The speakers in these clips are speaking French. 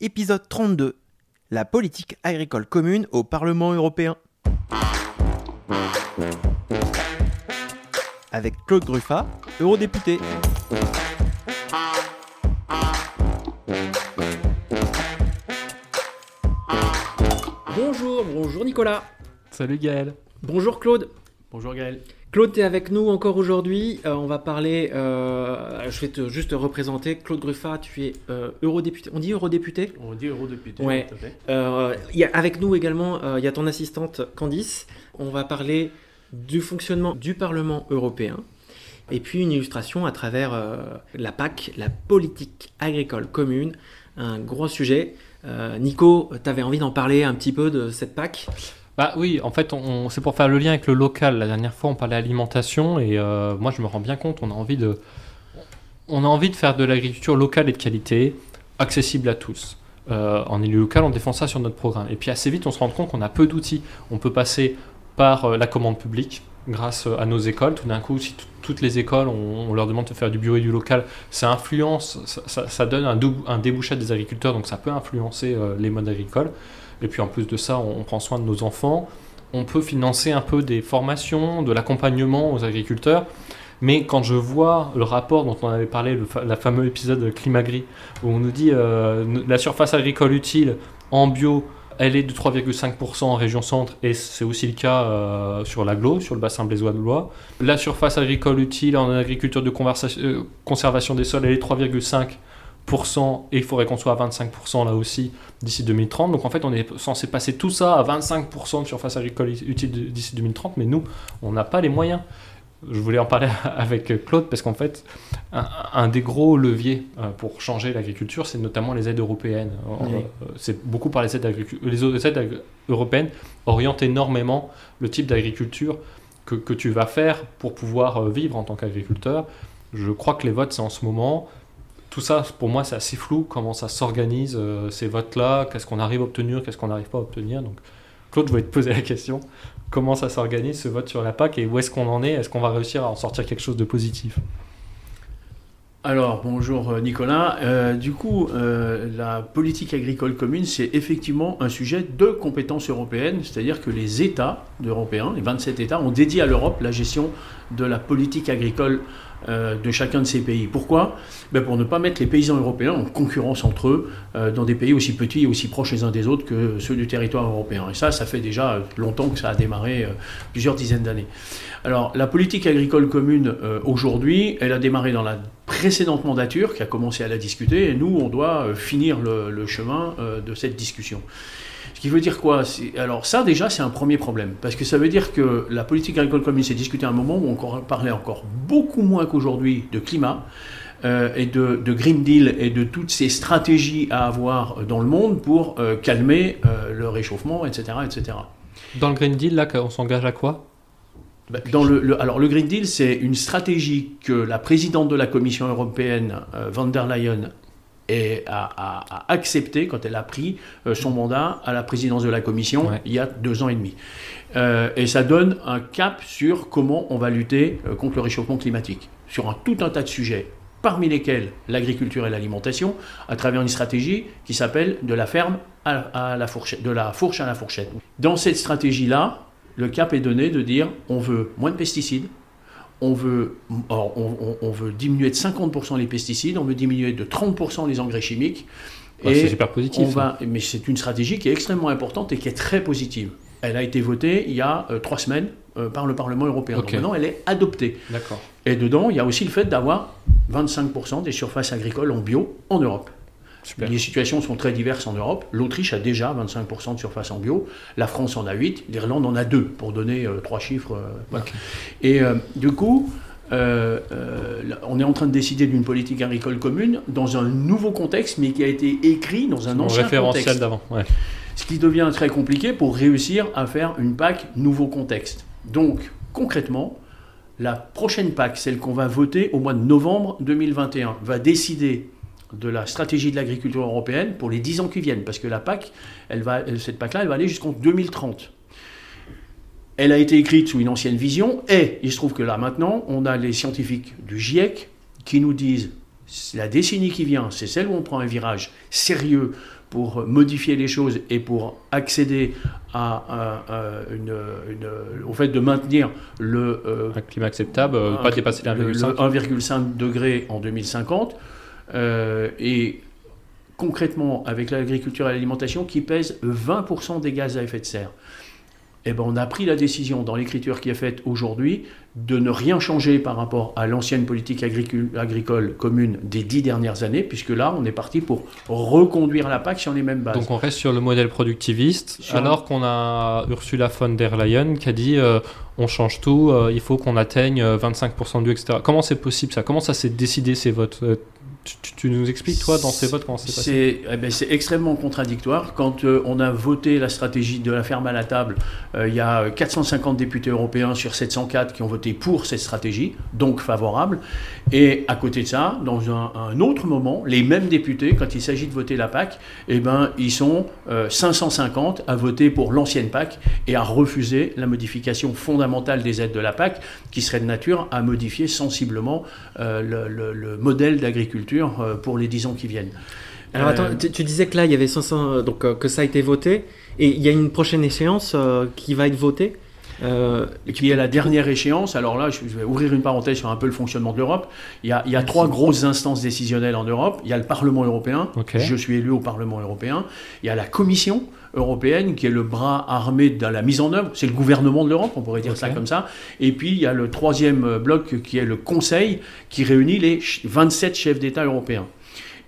épisode 32, la politique agricole commune au Parlement européen. Avec Claude Gruffat, eurodéputé. Bonjour, bonjour Nicolas. Salut Gaël. Bonjour Claude. Bonjour Gaël. Claude, tu es avec nous encore aujourd'hui. Euh, on va parler. euh, je vais te juste te représenter. Claude Gruffat, tu es euh, eurodéputé. On dit eurodéputé On dit eurodéputé. Ouais. tout à fait. Il y a avec nous également, il y a ton assistante Candice. On va parler du fonctionnement du Parlement européen. Et puis une illustration à travers la PAC, la politique agricole commune. Un gros sujet. Nico, tu avais envie d'en parler un petit peu de cette PAC? Bah oui, en fait, on, c'est pour faire le lien avec le local. La dernière fois, on parlait alimentation et euh, moi, je me rends bien compte, on a envie de, on a envie de faire de l'agriculture locale et de qualité, accessible à tous. Euh, en élu local, on défend ça sur notre programme. Et puis assez vite, on se rend compte qu'on a peu d'outils. On peut passer par euh, la commande publique grâce à nos écoles. Tout d'un coup, si toutes les écoles, on, leur demande de faire du bureau et du local, ça influence, ça, donne un, un débouché des agriculteurs, donc ça peut influencer euh, les modes agricoles. Et puis en plus de ça, on, prend soin de nos enfants. On peut financer un peu des formations, de l'accompagnement aux agriculteurs. Mais quand je vois le rapport dont on avait parlé, le fameux épisode Climagri, où on nous dit euh, la surface agricole utile en bio, elle est de 3,5% en région centre, et c'est aussi le cas euh, sur l'aglo, sur le bassin blésois de Loire. La surface agricole utile en agriculture de euh, conservation des sols, elle est 3,5%, et il faudrait qu'on soit à 25% là aussi d'ici 2030. Donc en fait, on est censé passer tout ça à 25% de surface agricole utile d'ici 2030, mais nous, on n'a pas les moyens. Je voulais en parler avec Claude parce qu'en fait, un, un des gros leviers euh, pour changer l'agriculture, c'est notamment les aides européennes. Oui. Euh, C'est beaucoup par les aides, les aides européennes orientent énormément le type d'agriculture que, que tu vas faire pour pouvoir euh, vivre en tant qu'agriculteur. Je crois que les votes, c'est en ce moment. Tout ça, pour moi, c'est assez flou. Comment ça s'organise, ces votes-là Qu'est-ce qu'on arrive à obtenir Qu'est-ce qu'on n'arrive pas à obtenir Donc, Claude, je voulais te poser la question. Comment ça s'organise, ce vote sur la PAC Et où est-ce qu'on en est? Est-ce qu'on va réussir à en sortir quelque chose de positif? Alors, bonjour euh, Nicolas. Euh, du coup, euh, la politique agricole commune, c'est effectivement un sujet de compétence européenne, c'est-à-dire que les États européens, les 27 États, ont dédié à l'Europe la gestion de la politique agricole euh, de chacun de ces pays. Pourquoi ben Pour ne pas mettre les paysans européens en concurrence entre eux euh, dans des pays aussi petits et aussi proches les uns des autres que ceux du territoire européen. Et ça, ça fait déjà longtemps que ça a démarré, euh, plusieurs dizaines d'années. Alors, la politique agricole commune, euh, aujourd'hui, elle a démarré dans la précédente mandature qui a commencé à la discuter, et nous, on doit euh, finir le, chemin euh, de cette discussion. Ce qui veut dire quoi? Alors ça, déjà, c'est un premier problème, parce que ça veut dire que la politique agricole commune s'est discutée à un moment où on parlait encore beaucoup moins qu'aujourd'hui de climat, euh, et de, de Green Deal et de toutes ces stratégies à avoir dans le monde pour euh, calmer euh, le réchauffement, etc., etc. Dans le Green Deal, là, on s'engage à quoi? Dans le, le- alors le Green Deal, c'est une stratégie que la présidente de la Commission européenne, euh, von der Leyen, est- a, a- a accepté quand elle a pris euh, son mandat à la présidence de la Commission Ouais. il y a deux ans et demi. Euh, et ça donne un cap sur comment on va lutter euh, contre le réchauffement climatique, sur un, tout un tas de sujets, parmi lesquels l'agriculture et l'alimentation, à travers une stratégie qui s'appelle de la ferme à, à la fourchette, de la fourche à la fourchette. Dans cette stratégie-là, le cap est donné de dire on veut moins de pesticides, on veut, on, on- on veut diminuer de 50% les pesticides, on veut diminuer de 30% les engrais chimiques. Bah, C'est super positif. on ça. va, mais c'est une stratégie qui est extrêmement importante et qui est très positive. Elle a été votée il y a euh, trois semaines euh, par le Parlement européen. Donc maintenant, elle est adoptée. D'accord. Et dedans, il y a aussi le fait d'avoir 25% des surfaces agricoles en bio en Europe. Super. Les situations sont très diverses en Europe. L'Autriche a déjà 25% de surface en bio. La France en a 8. L'Irlande en a 2, pour donner euh, trois chiffres. euh, voilà. Et euh, du coup, on est en train de décider d'une politique agricole commune dans un nouveau contexte, mais qui a été écrit dans un ancien référentiel d'avant. Ouais. Ce qui devient très compliqué pour réussir à faire une PAC nouveau contexte. Donc, concrètement, la prochaine PAC, celle qu'on va voter au mois de novembre 2021, va décider de la stratégie de l'agriculture européenne pour les 10 ans qui viennent, parce que la PAC, elle va, cette PAC-là, elle va aller jusqu'en 2030. Elle a été écrite sous une ancienne vision, et il se trouve que là, maintenant, on a les scientifiques du GIEC qui nous disent la décennie qui vient, c'est celle où on prend un virage sérieux pour modifier les choses et pour accéder à, une, au fait de maintenir le euh, un climat acceptable, euh, pas dépasser 1,5 degré en 2050. Euh, et concrètement, avec l'agriculture et l'alimentation qui pèse 20% des gaz à effet de serre. Eh ben, on a pris la décision dans l'écriture qui est faite aujourd'hui de ne rien changer par rapport à l'ancienne politique agricole commune des dix dernières années, puisque là, on est parti pour reconduire la PAC sur les mêmes bases. Donc on reste sur le modèle productiviste, alors qu'on a Ursula von der Leyen qui a dit euh, on change tout, euh, il faut qu'on atteigne 25% du, etc. Comment c'est possible ça? Comment ça s'est décidé ces votes tu, nous expliques, toi, dans ces votes, comment c'est passé eh ben, C'est extrêmement contradictoire. Quand euh, on a voté la stratégie de la ferme à la table, euh, il y a 450 députés européens sur 704 qui ont voté pour cette stratégie, donc favorable. Et à côté de ça, dans un, autre moment, les mêmes députés, quand il s'agit de voter la PAC, eh ben, ils sont 550 euh, à voter pour l'ancienne PAC et à refuser la modification fondamentale des aides de la PAC, qui serait de nature à modifier sensiblement le modèle d'agriculture euh, pour les 10 ans qui viennent. Alors attends, euh, tu, disais que là, il y avait 500, donc euh, que ça a été voté, et il y a une prochaine échéance qui va être votée? Euh, qui est la dernière échéance. Alors là, je vais ouvrir une parenthèse sur un peu le fonctionnement de l'Europe. Il y a, il y a trois grosses instances décisionnelles en Europe. Il y a le Parlement européen. Je suis élu au Parlement européen. Il y a la Commission européenne qui est le bras armé de la mise en œuvre. C'est le gouvernement de l'Europe, on pourrait dire ça comme ça. Et puis il y a le troisième bloc qui est le Conseil qui réunit les 27 chefs d'État européens.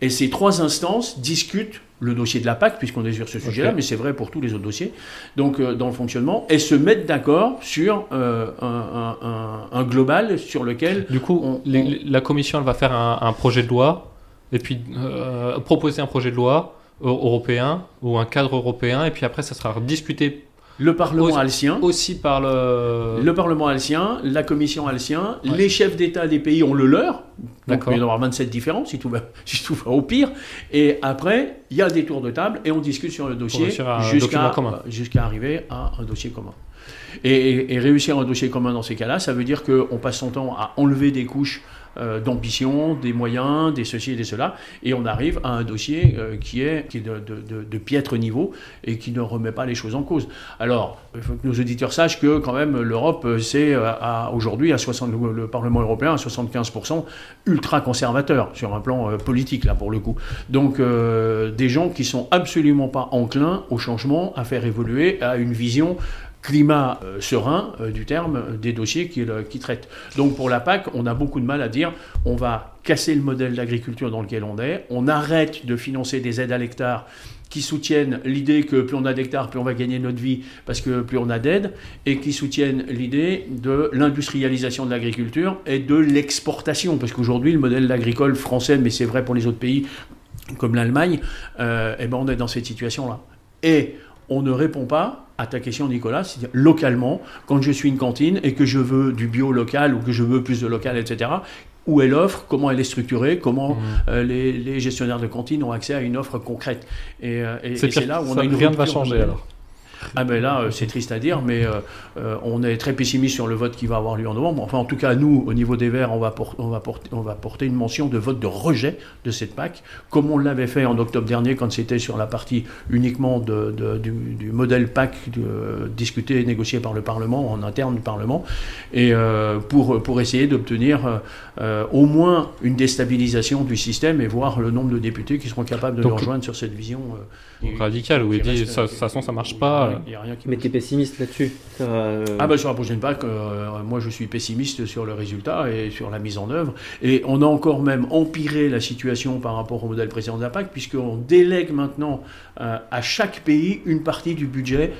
Et ces trois instances discutent le dossier de la PAC, puisqu'on est sur ce sujet-là, mais c'est vrai pour tous les autres dossiers, donc euh, dans le fonctionnement, et se mettre d'accord sur euh, un, global sur lequel... Du coup, la Commission elle va faire un, projet de loi, et puis euh, proposer un projet de loi européen, ou un cadre européen, et puis après ça sera discuté le Parlement alcien. Aussi par le... Le Parlement alcien, la Commission alcien, les chefs d'État des pays ont le leur. Donc il y en aura 27 différents si tout, va, si tout va au pire. Et après, il y a des tours de table et on discute sur le dossier jusqu'à arriver à un dossier commun. Et, et, réussir un dossier commun dans ces cas-là, ça veut dire qu'on passe son temps à enlever des couches euh, d'ambition, des moyens, des ceci et des cela, et on arrive à un dossier euh, qui est, qui est de, piètre niveau et qui ne remet pas les choses en cause. Alors, il faut que nos auditeurs sachent que quand même l'Europe, euh, c'est aujourd'hui à 60, le Parlement européen à 75% ultra conservateur sur un plan politique là pour le coup. Donc des gens qui sont absolument pas enclins au changement, à faire évoluer à une vision climat euh, serein euh, du terme euh, des dossiers qu'il qui traite. Donc pour la PAC, on a beaucoup de mal à dire on va casser le modèle d'agriculture dans lequel on est, on arrête de financer des aides à l'hectare qui soutiennent l'idée que plus on a d'hectares, plus on va gagner notre vie parce que plus on a d'aides, et qui soutiennent l'idée de l'industrialisation de l'agriculture et de l'exportation, parce qu'aujourd'hui le modèle agricole français, mais c'est vrai pour les autres pays comme l'Allemagne, eh ben on est dans cette situation-là. Et on ne répond pas à ta question, Nicolas, c'est-à-dire localement, quand je suis une cantine et que je veux du bio local ou que je veux plus de local, etc., où est l'offre, comment elle est structurée, comment mmh. euh, les, gestionnaires de cantines ont accès à une offre concrète. Et, euh, c'est là où on a une rien ne va changer alors. Ah ben là, euh, c'est triste à dire, mais euh, euh, on est très pessimiste sur le vote qui va avoir lieu en novembre. Enfin, en tout cas, nous, au niveau des Verts, on va, on va, porter, on va porter une mention de vote de rejet de cette PAC, comme on l'avait fait en octobre dernier quand c'était sur la partie uniquement de, du, modèle PAC discuté et négocié par le Parlement, en interne du Parlement, et pour, pour essayer d'obtenir au moins une déstabilisation du système et voir le nombre de députés qui seront capables de nous rejoindre sur cette vision radicale, dit de toute façon ça marche pas mais tu es pessimiste là-dessus euh, Ah bah sur la prochaine PAC, euh, moi je suis pessimiste sur le résultat et sur la mise en œuvre. Et on a encore même empiré la situation par rapport au modèle précédent de la PAC, puisqu'on délègue maintenant euh, à chaque pays une partie du budget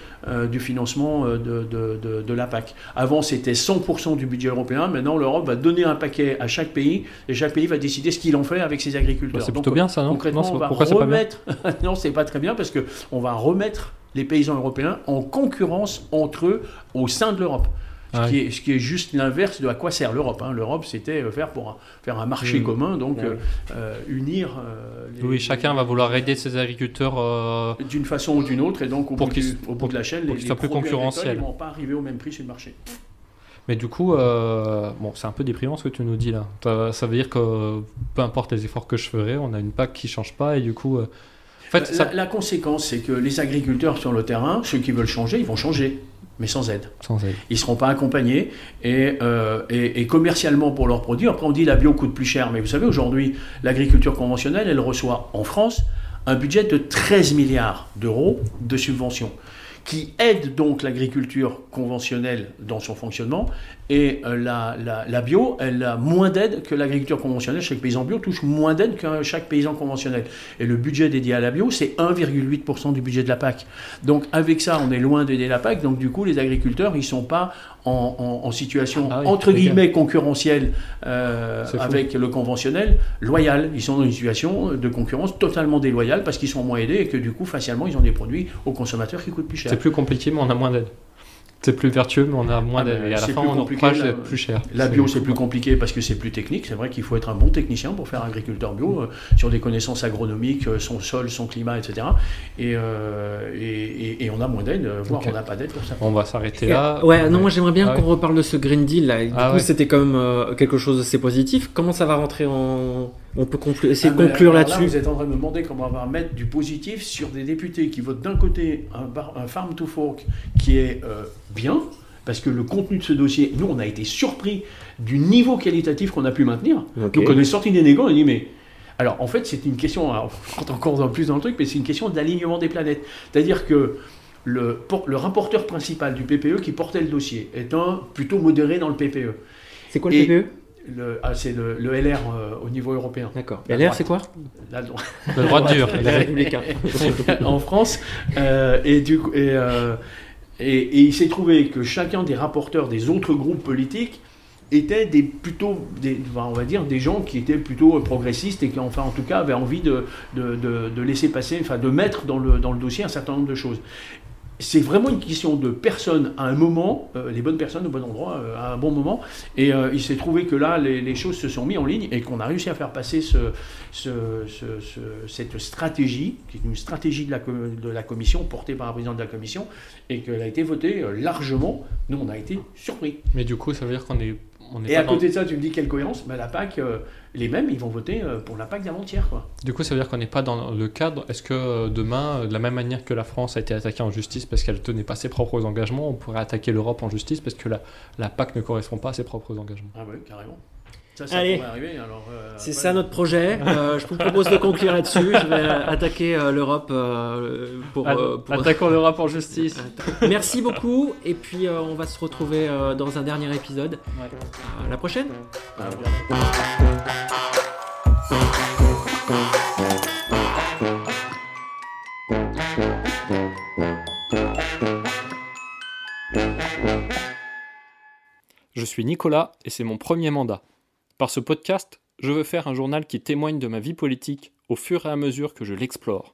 du financement de, de, de, la PAC. Avant c'était 100% du budget européen, maintenant l'Europe va donner un paquet à chaque pays et chaque pays va décider ce qu'il en fait avec ses agriculteurs. Bah, c'est plutôt bien ça, non? Concrètement, on va remettre... non, c'est pas très bien parce qu'on va remettre les paysans européens en concurrence entre eux au sein de l'Europe. Ce, ah qui est, ce, qui est, juste l'inverse de à quoi sert l'Europe. Hein. L'Europe, c'était euh, faire pour un, faire un marché mmh. commun, donc euh, euh, unir. oui, chacun va vouloir aider ses agriculteurs d'une façon ou d'une autre, et donc au, bout, du, au bout, de la chaîne, les, les plus concurrentiels. ne vont pas arriver au même prix sur le marché. Mais du coup, bon, c'est un peu déprimant ce que tu nous dis là. Ça, ça veut dire que peu importe les efforts que je ferai, on a une PAC qui change pas et du coup. En fait, la, conséquence, c'est que les agriculteurs sur le terrain, ceux qui veulent changer, ils vont changer, mais sans aide. Sans aide. Ils ne seront pas accompagnés et, euh, et, et commercialement pour leurs produits. Après, on dit la bio coûte plus cher, mais vous savez, aujourd'hui, l'agriculture conventionnelle, elle reçoit en France un budget de 13 milliards d'euros de subventions qui aide donc l'agriculture conventionnelle dans son fonctionnement. Et euh, la, la, la bio, elle a moins d'aide que l'agriculture conventionnelle. Chaque paysan bio touche moins d'aide que chaque paysan conventionnel. Et le budget dédié à la bio, c'est 1,8% du budget de la PAC. Donc avec ça, on est loin d'aider la PAC. Donc du coup, les agriculteurs, ils ne sont pas en, en- en situation, Ah oui, entre guillemets, concurrentielle euh, avec le conventionnel, loyale. Ils sont dans une situation de concurrence totalement déloyale parce qu'ils sont moins aidés et que du coup, facialement, ils ont des produits aux consommateurs qui coûtent plus cher. C'est plus compliqué, mais on a moins d'aide. C'est plus vertueux, mais on a moins Ah d'aide. ben, Et à la fin, plus on encourage plus cher. La bio, c'est plus compliqué parce que c'est plus technique. C'est vrai qu'il faut être un bon technicien pour faire agriculteur bio, euh, sur des connaissances agronomiques, euh, son sol, son climat, etc. Et, euh, et, et- et on a moins d'aide, voire on n'a pas d'aide pour ça. On va s'arrêter là. ouais, non, moi j'aimerais bien Ah qu'on ouais. reparle de ce Green Deal là. Du Ah coup, ouais. c'était quand même euh, quelque chose d'assez positif. Comment ça va rentrer en. On peut conclure, essayer Ah de conclure alors là, là-dessus. Vous êtes en train de me demander comment on va mettre du positif sur des députés qui votent d'un côté un, bar- un farm to fork qui est euh, bien, parce que le contenu de ce dossier, nous, on a été surpris du niveau qualitatif qu'on a pu maintenir. Ok. Donc on est sorti des négos, on a dit mais... Alors en fait c'est une question, alors, on rentre encore plus dans le truc, mais c'est une question d'alignement des planètes. C'est-à-dire que le, por- le rapporteur principal du PPE qui portait le dossier est un plutôt modéré dans le PPE. C'est quoi le Et- PPE Le, ah, c'est le, le LR euh, au niveau européen. D'accord. La LR, droite. c'est quoi La droite. Le droit dur. Les Républicains. en France. euh, et, du coup, et, euh, et, et il s'est trouvé que chacun des rapporteurs des autres groupes politiques étaient des plutôt, des, on va dire, des gens qui étaient plutôt progressistes et qui, enfin, en tout cas, avaient envie de, de, de- de laisser passer, enfin, de mettre dans le, dans le dossier un certain nombre de choses. C'est vraiment une question de personnes à un moment, euh, les bonnes personnes au bon endroit euh, à un bon moment. Et euh, il s'est trouvé que là, les, choses se sont mises en ligne et qu'on a réussi à faire passer ce, ce- ce- ce- cette stratégie, qui est une stratégie de la, de la commission, portée par la présidente de la commission, et qu'elle a été votée largement. Nous, on a été surpris. Mais du coup, ça veut dire qu'on est. On est Et à dans- côté de ça, tu me dis quelle cohérence ben, La PAC, euh, les mêmes, ils vont voter euh, pour la PAC d'avant-hier. quoi. Du coup, ça veut dire qu'on n'est pas dans le cadre. Est-ce que euh, demain, de la même manière que la France a été attaquée en justice parce qu'elle tenait pas ses propres engagements, on pourrait attaquer l'Europe en justice parce que la, la PAC ne correspond pas à ses propres engagements? Ah ouais, carrément. Ça, Allez. euh, C'est ça notre projet. Euh, je vous propose de conclure là-dessus. Je vais attaquer euh, l'Europe euh, pour, euh, pour- Attaquons l'Europe en justice. Merci beaucoup. Et puis euh, on va se retrouver euh, dans un dernier épisode. À la prochaine. Je suis Nicolas et c'est mon premier mandat. Par ce podcast, je veux faire un journal qui témoigne de ma vie politique au fur et à mesure que je l'explore.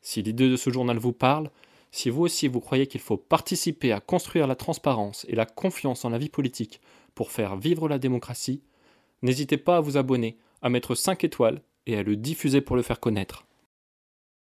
Si l'idée de ce journal vous parle, si vous aussi vous croyez qu'il faut participer à construire la transparence et la confiance en la vie politique pour faire vivre la démocratie, n'hésitez pas à vous abonner, à mettre 5 étoiles et à le diffuser pour le faire connaître.